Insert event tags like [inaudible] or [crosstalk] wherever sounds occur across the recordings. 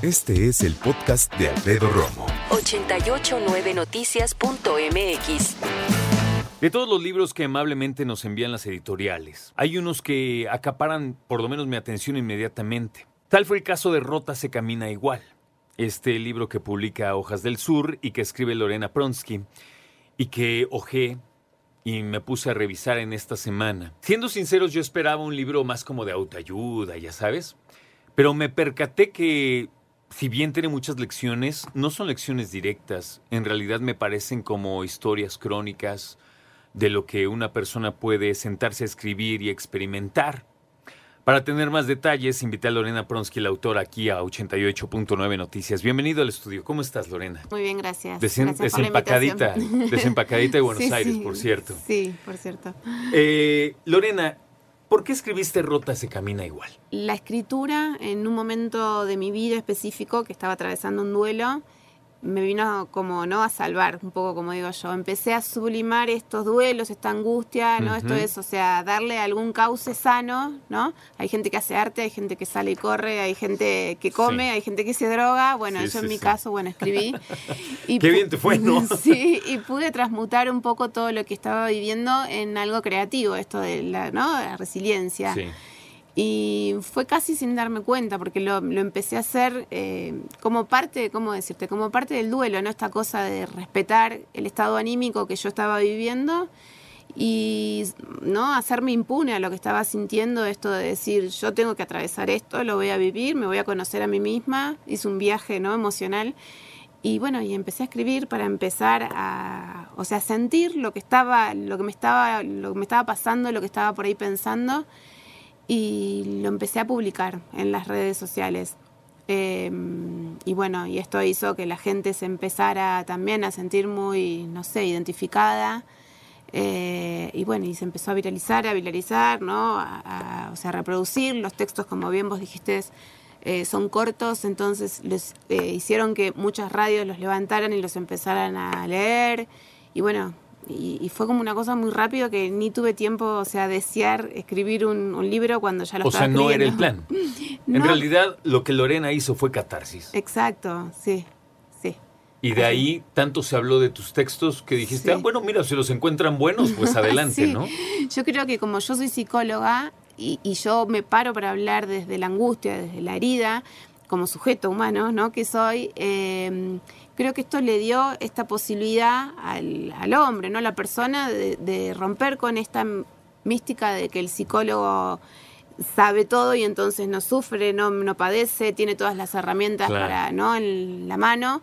Este es el podcast de Alfredo Romo. 889noticias.mx. De todos los libros que amablemente nos envían las editoriales, hay unos que acaparan por lo menos mi atención inmediatamente. Tal fue el caso de Rota se camina igual, este libro que publica Hojas del Sur y que escribe Lorena Pronsky y que ojé y me puse a revisar en esta semana. Siendo sinceros, yo esperaba un libro más como de autoayuda, ya sabes, pero me percaté que si bien tiene muchas lecciones, no son lecciones directas. En realidad me parecen como historias crónicas de lo que una persona puede sentarse a escribir y experimentar. Para tener más detalles, invité a Lorena Pronsky, la autora, aquí a 88.9 Noticias. Bienvenido al estudio. ¿Cómo estás, Lorena? Muy bien, gracias. Desen- desempacadita, desempacadita de Buenos [laughs] Sí, Aires, sí, por cierto. Sí, por cierto. Eh, Lorena, ¿por qué escribiste Rota se camina igual? La escritura, en un momento de mi vida específico, que estaba atravesando un duelo, me vino como no a salvar, un poco como digo yo. Empecé a sublimar estos duelos, esta angustia, ¿no? Esto es, o sea, darle algún cauce sano, ¿no? Hay gente que hace arte, hay gente que sale y corre, hay gente que come, Sí. hay gente que se droga. Bueno, Sí, yo sí, en mi caso, bueno, escribí. [laughs] Y Qué bien te fue, ¿no? [laughs] Sí, y pude transmutar un poco todo lo que estaba viviendo en algo creativo, esto de la, ¿no? la resiliencia. Sí. Y fue casi sin darme cuenta, porque lo, empecé a hacer eh, como parte, ¿cómo decirte? Como parte del duelo, ¿no? Esta cosa de respetar el estado anímico que yo estaba viviendo y no hacerme impune a lo que estaba sintiendo, esto de decir, yo tengo que atravesar esto, lo voy a vivir, me voy a conocer a mí misma, hice un viaje ¿no? emocional y bueno, y empecé a escribir para empezar a, o sea, sentir lo que estaba, lo que me estaba, lo que me estaba pasando, lo que estaba por ahí pensando y lo empecé a publicar en las redes sociales. Eh, y bueno, y esto hizo que la gente se empezara también a sentir muy, no sé, identificada. Eh, y bueno, y se empezó a viralizar, a viralizar, ¿no? A, o sea, a reproducir. Los textos, como bien vos dijiste, eh, son cortos, entonces les eh, hicieron que muchas radios los levantaran y los empezaran a leer. Y bueno, y, y fue como una cosa muy rápido que ni tuve tiempo, o sea, desear escribir un, un libro cuando ya lo O estaba sea, no era el plan. [laughs] En realidad, lo que Lorena hizo fue catarsis. Exacto, sí, sí. Y de ahí tanto se habló de tus textos que dijiste, Sí. ah, bueno, mira, si los encuentran buenos, pues [laughs] adelante, Sí. ¿no? Yo creo que como yo soy psicóloga y, y yo me paro para hablar desde la angustia, desde la herida, como sujeto humano, ¿no? Que soy, eh, creo que esto le dio esta posibilidad al, al hombre, ¿no? La persona de, de romper con esta mística de que el psicólogo sabe todo y entonces no sufre, no, no padece, tiene todas las herramientas Claro. para, ¿no? En la mano.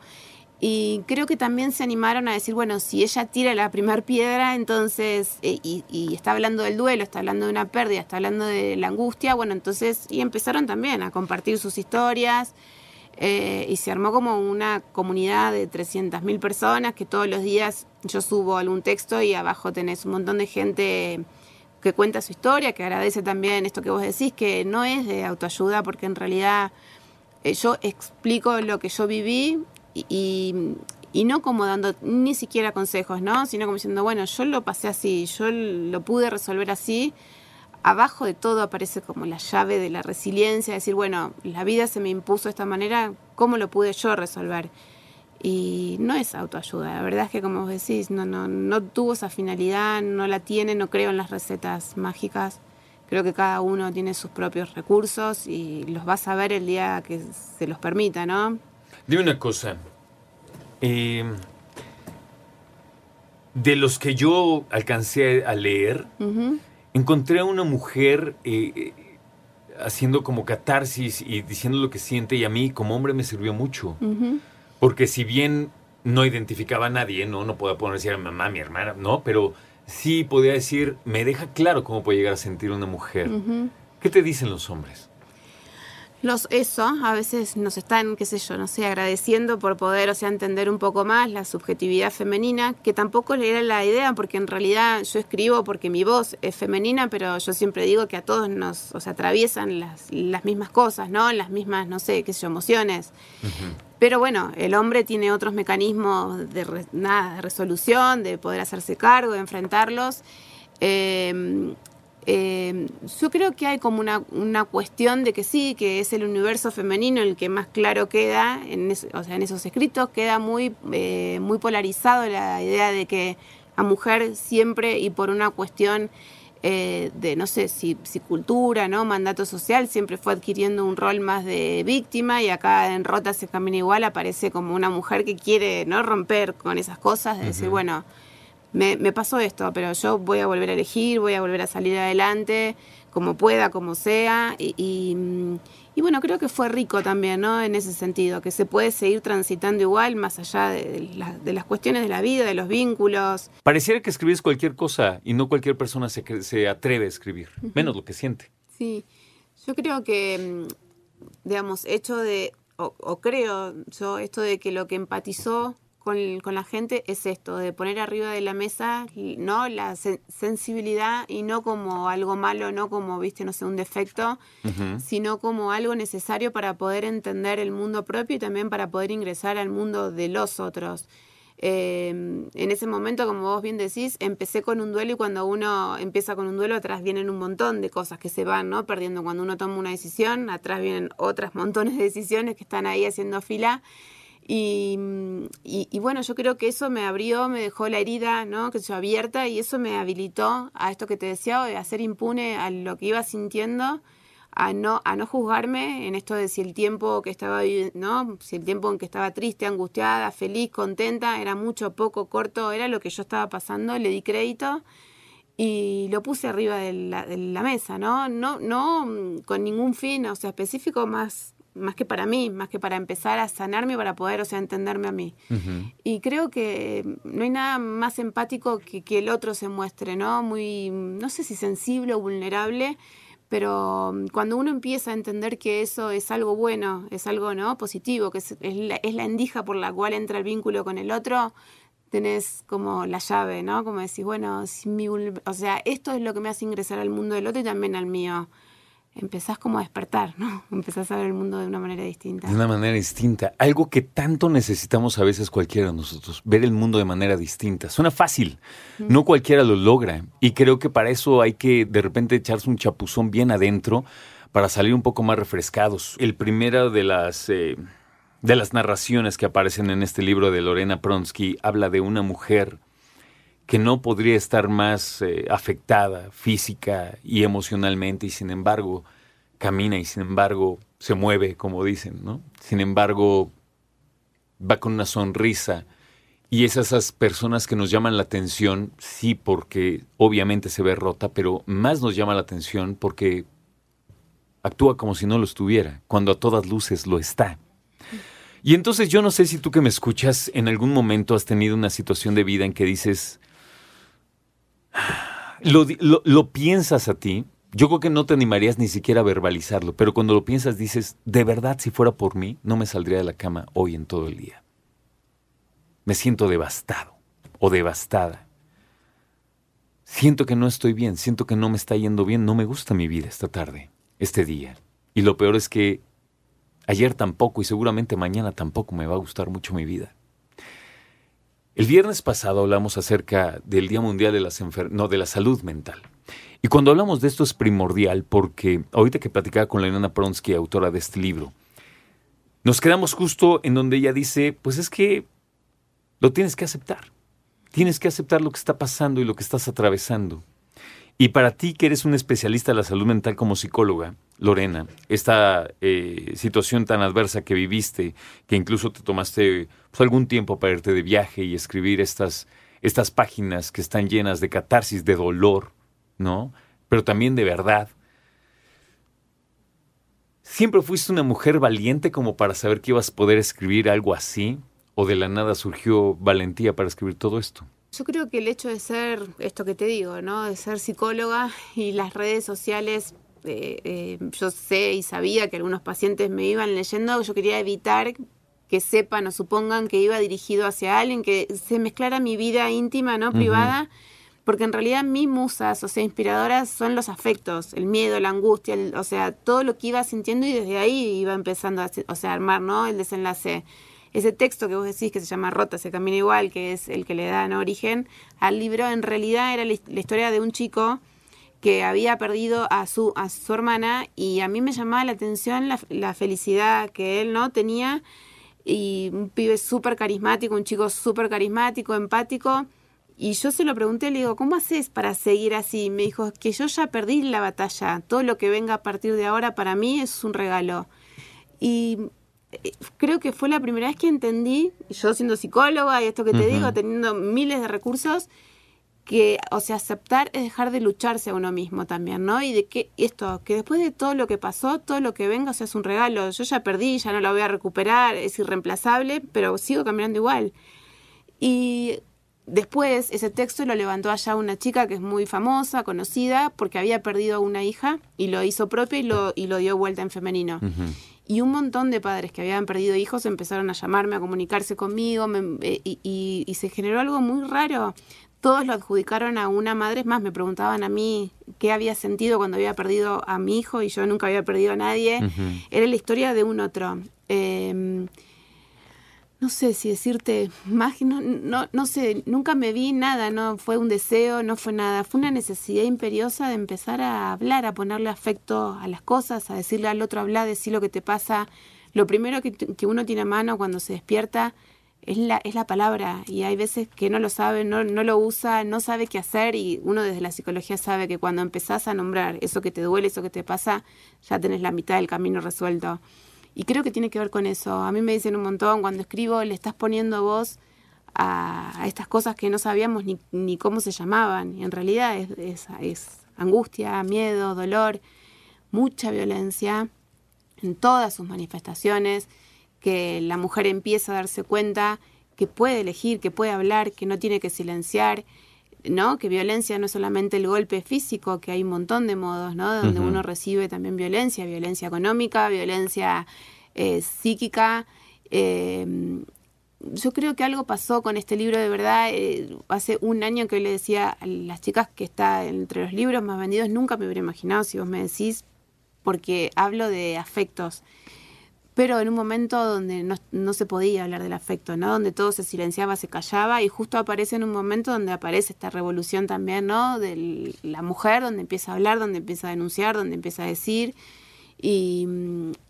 Y creo que también se animaron a decir, bueno, si ella tira la primer piedra, entonces, eh, y, y está hablando del duelo, está hablando de una pérdida, está hablando de la angustia, bueno, entonces, y empezaron también a compartir sus historias, eh, y se armó como una comunidad de 300.000 personas que todos los días yo subo algún texto y abajo tenés un montón de gente que cuenta su historia, que agradece también esto que vos decís, que no es de autoayuda, porque en realidad eh, yo explico lo que yo viví y, y- y no como dando ni siquiera consejos, ¿no? Sino como diciendo, bueno, yo lo pasé así, yo lo pude resolver así. Abajo de todo aparece como la llave de la resiliencia, decir, bueno, la vida se me impuso de esta manera, ¿cómo lo pude yo resolver? Y no es autoayuda, la verdad es que como vos decís, no, no, no tuvo esa finalidad, no la tiene, no creo en las recetas mágicas. Creo que cada uno tiene sus propios recursos y los vas a ver el día que se los permita, ¿no? Dime una cosa. eh, de los que yo alcancé a leer. Encontré a una mujer eh, haciendo como catarsis y diciendo lo que siente y a mí como hombre me sirvió mucho. Porque si bien no identificaba a nadie, no, no podía poner decir a mi mamá, mi hermana, no, pero sí podía decir, me deja claro cómo puede llegar a sentir una mujer. ¿Qué te dicen los hombres? Los eso, a veces nos están, qué sé yo, no sé, agradeciendo por poder, o sea, entender un poco más la subjetividad femenina, que tampoco era la idea, porque en realidad yo escribo porque mi voz es femenina, pero yo siempre digo que a todos nos, o sea, atraviesan las, las mismas cosas, ¿no? Las mismas, no sé, qué sé yo, emociones. Pero bueno, el hombre tiene otros mecanismos de, nada, de resolución, de poder hacerse cargo, de enfrentarlos. Eh, eh, yo creo que hay como una, una, cuestión de que sí, que es el universo femenino el que más claro queda, en o sea, en esos escritos queda muy, eh, muy polarizado la idea de que la mujer siempre y por una cuestión eh, de, no sé, si, si, cultura, ¿no? Mandato social, siempre fue adquiriendo un rol más de víctima y acá en Rota se camina igual, aparece como una mujer que quiere, ¿no? Romper con esas cosas, de decir, bueno me, me, pasó esto, pero yo voy a volver a elegir, voy a volver a salir adelante, como pueda, como sea. Y, y, bueno, creo que fue rico también, ¿no? En ese sentido, que se puede seguir transitando igual, más allá de, la, de las cuestiones de la vida, de los vínculos. Pareciera que escribís cualquier cosa y no cualquier persona se, se atreve a escribir, menos lo que siente. Sí, yo creo que, digamos, hecho de, o, o creo yo, esto de que lo que empatizó con, con, la gente es esto, de poner arriba de la mesa no la sensibilidad y no como algo malo, no como, viste, no sé, un defecto, sino como algo necesario para poder entender el mundo propio y también para poder ingresar al mundo de los otros. Eh, en ese momento, como vos bien decís, empecé con un duelo y cuando uno empieza con un duelo, atrás vienen un montón de cosas que se van, ¿no? Perdiendo cuando uno toma una decisión, atrás vienen otras montones de decisiones que están ahí haciendo fila y, y, bueno, yo creo que eso me abrió, me dejó la herida, ¿no? Que se abierta y eso me habilitó a esto que te decía, de hacer impune a lo que iba sintiendo, a no, a no juzgarme en esto de si el tiempo que estaba, ¿no? Si el tiempo en que estaba triste, angustiada, feliz, contenta, era mucho, poco, corto, era lo que yo estaba pasando, le di crédito y lo puse arriba de la, de la mesa, ¿no? No, no con ningún fin, o sea, específico más más que para mí, más que para empezar a sanarme para poder, o sea, entenderme a mí. Y creo que no hay nada más empático que que el otro se muestre, ¿no? Muy, no sé si sensible o vulnerable, pero cuando uno empieza a entender que eso es algo bueno, es algo, ¿no? Positivo, que es, es, la, es la endija por la cual entra el vínculo con el otro, tenés como la llave, ¿no? Como decís, bueno, si mi, o sea, esto es lo que me hace ingresar al mundo del otro y también al mío empezás como a despertar, ¿no? [laughs] Empezás a ver el mundo de una manera distinta. De una manera distinta. Algo que tanto necesitamos a veces cualquiera de nosotros, ver el mundo de manera distinta. Suena fácil, no cualquiera lo logra. Y creo que para eso hay que de repente echarse un chapuzón bien adentro para salir un poco más refrescados. El primero de las... Eh, de las narraciones que aparecen en este libro de Lorena Pronsky habla de una mujer que no podría estar más eh, afectada física y emocionalmente y sin embargo camina y sin embargo se mueve, como dicen, ¿no? Sin embargo va con una sonrisa y es esas personas que nos llaman la atención, sí, porque obviamente se ve rota, pero más nos llama la atención porque actúa como si no lo estuviera, cuando a todas luces lo está. Y entonces yo no sé si tú que me escuchas en algún momento has tenido una situación de vida en que dices, lo, lo, piensas a ti, yo creo que no te animarías ni siquiera a verbalizarlo, pero cuando lo piensas dices, de verdad, si fuera por mí, no me saldría de la cama hoy en todo el día. Me siento devastado o devastada. Siento que no estoy bien, siento que no me está yendo bien, no me gusta mi vida esta tarde, este día. Y lo peor es que ayer tampoco y seguramente mañana tampoco me va a gustar mucho mi vida. El viernes pasado hablamos acerca del Día Mundial de, las no, de la Salud Mental. Y cuando hablamos de esto es primordial porque ahorita que platicaba con la Pronsky, autora de este libro, nos quedamos justo en donde ella dice, pues es que lo tienes que aceptar. Tienes que aceptar lo que está pasando y lo que estás atravesando. Y para ti, que eres un especialista de la salud mental como psicóloga, Lorena, esta eh, situación tan adversa que viviste, que incluso te tomaste pues, algún tiempo para irte de viaje y escribir estas, estas páginas que están llenas de catarsis, de dolor, ¿no? Pero también de verdad. ¿Siempre fuiste una mujer valiente como para saber que ibas a poder escribir algo así? ¿O de la nada surgió valentía para escribir todo esto? Yo creo que el hecho de ser, esto que te digo, ¿no? De ser psicóloga y las redes sociales eh, eh, yo sé y sabía que algunos pacientes me iban leyendo, yo quería evitar que sepan o supongan que iba dirigido hacia alguien, que se mezclara mi vida íntima, ¿no? Privada, porque en realidad mis musas, o sea, inspiradoras son los afectos, el miedo, la angustia, o sea, todo lo que iba sintiendo y desde ahí iba empezando a, o sea, armar, ¿no? El desenlace. Ese texto que vos decís que se llama Rota, se camina igual, que es el que le dan origen al libro, en realidad era la, historia de un chico que había perdido a su, a su hermana y a mí me llamaba la atención la, la felicidad que él no tenía y un pibe súper carismático, un chico súper carismático, empático. Y yo se lo pregunté, le digo, ¿cómo haces para seguir así? Me dijo, que yo ya perdí la batalla, todo lo que venga a partir de ahora para mí es un regalo. Y creo que fue la primera vez que entendí, yo siendo psicóloga y esto que te digo, teniendo miles de recursos, que, o sea, aceptar es dejar de lucharse a uno mismo también, ¿no? Y de que esto, que después de todo lo que pasó, todo lo que venga, o sea, es un regalo. Yo ya perdí, ya no lo voy a recuperar, es irreemplazable, pero sigo caminando igual. Y después ese texto lo levantó allá una chica que es muy famosa, conocida, porque había perdido a una hija y lo hizo propio y lo, y lo dio vuelta en femenino. Y un montón de padres que habían perdido hijos empezaron a llamarme, a comunicarse conmigo, eh, y, y se generó algo muy raro todos lo adjudicaron a una madre, es más, me preguntaban a mí qué había sentido cuando había perdido a mi hijo y yo nunca había perdido a nadie. Era la historia de un otro. Em, no sé si decirte más, no, no, no sé, nunca me vi nada, no fue un deseo, no fue nada, fue una necesidad imperiosa de empezar a hablar, a ponerle afecto a las cosas, a decirle al otro, hablar, decir lo que te pasa. Lo primero que, que uno tiene a mano cuando se despierta es la, es la palabra y hay veces que no lo sabe, no, no lo usa, no sabe qué hacer y uno desde la psicología sabe que cuando empezás a nombrar eso que te duele, eso que te pasa, ya tenés la mitad del camino resuelto. Y creo que tiene que ver con eso. A mí me dicen un montón, cuando escribo le estás poniendo voz a, estas cosas que no sabíamos ni, ni cómo se llamaban. Y en realidad es, es, es angustia, miedo, dolor, mucha violencia en todas sus manifestaciones que la mujer empieza a darse cuenta que puede elegir, que puede hablar, que no tiene que silenciar, ¿no? Que violencia no es solamente el golpe físico, que hay un montón de modos, ¿no? Donde uno recibe también violencia, violencia económica, violencia eh, psíquica. Eh, yo creo que algo pasó con este libro de verdad. Eh, hace un año que le decía a las chicas que está entre los libros más vendidos, nunca me hubiera imaginado si vos me decís, porque hablo de afectos pero en un momento donde no, se podía hablar del afecto, ¿no? Donde todo se silenciaba, se callaba y justo aparece en un momento donde aparece esta revolución también, ¿no? De la mujer, donde empieza a hablar, donde empieza a denunciar, donde empieza a decir. Y,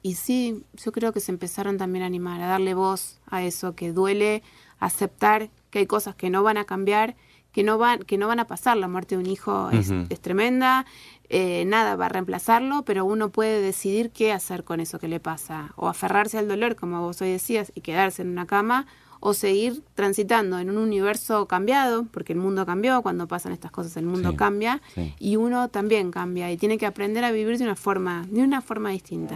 y sí, yo creo que se empezaron también a animar, a darle voz a eso que duele, aceptar que hay cosas que no van a cambiar, que no van, que no van a pasar. La muerte de un hijo es, es tremenda, eh, nada va a reemplazarlo, pero uno puede decidir qué hacer con eso que le pasa, o aferrarse al dolor, como vos hoy decías, y quedarse en una cama, o seguir transitando en un universo cambiado, porque el mundo cambió, cuando pasan estas cosas el mundo cambia, y uno también cambia, y tiene que aprender a vivir de una forma, de una forma distinta.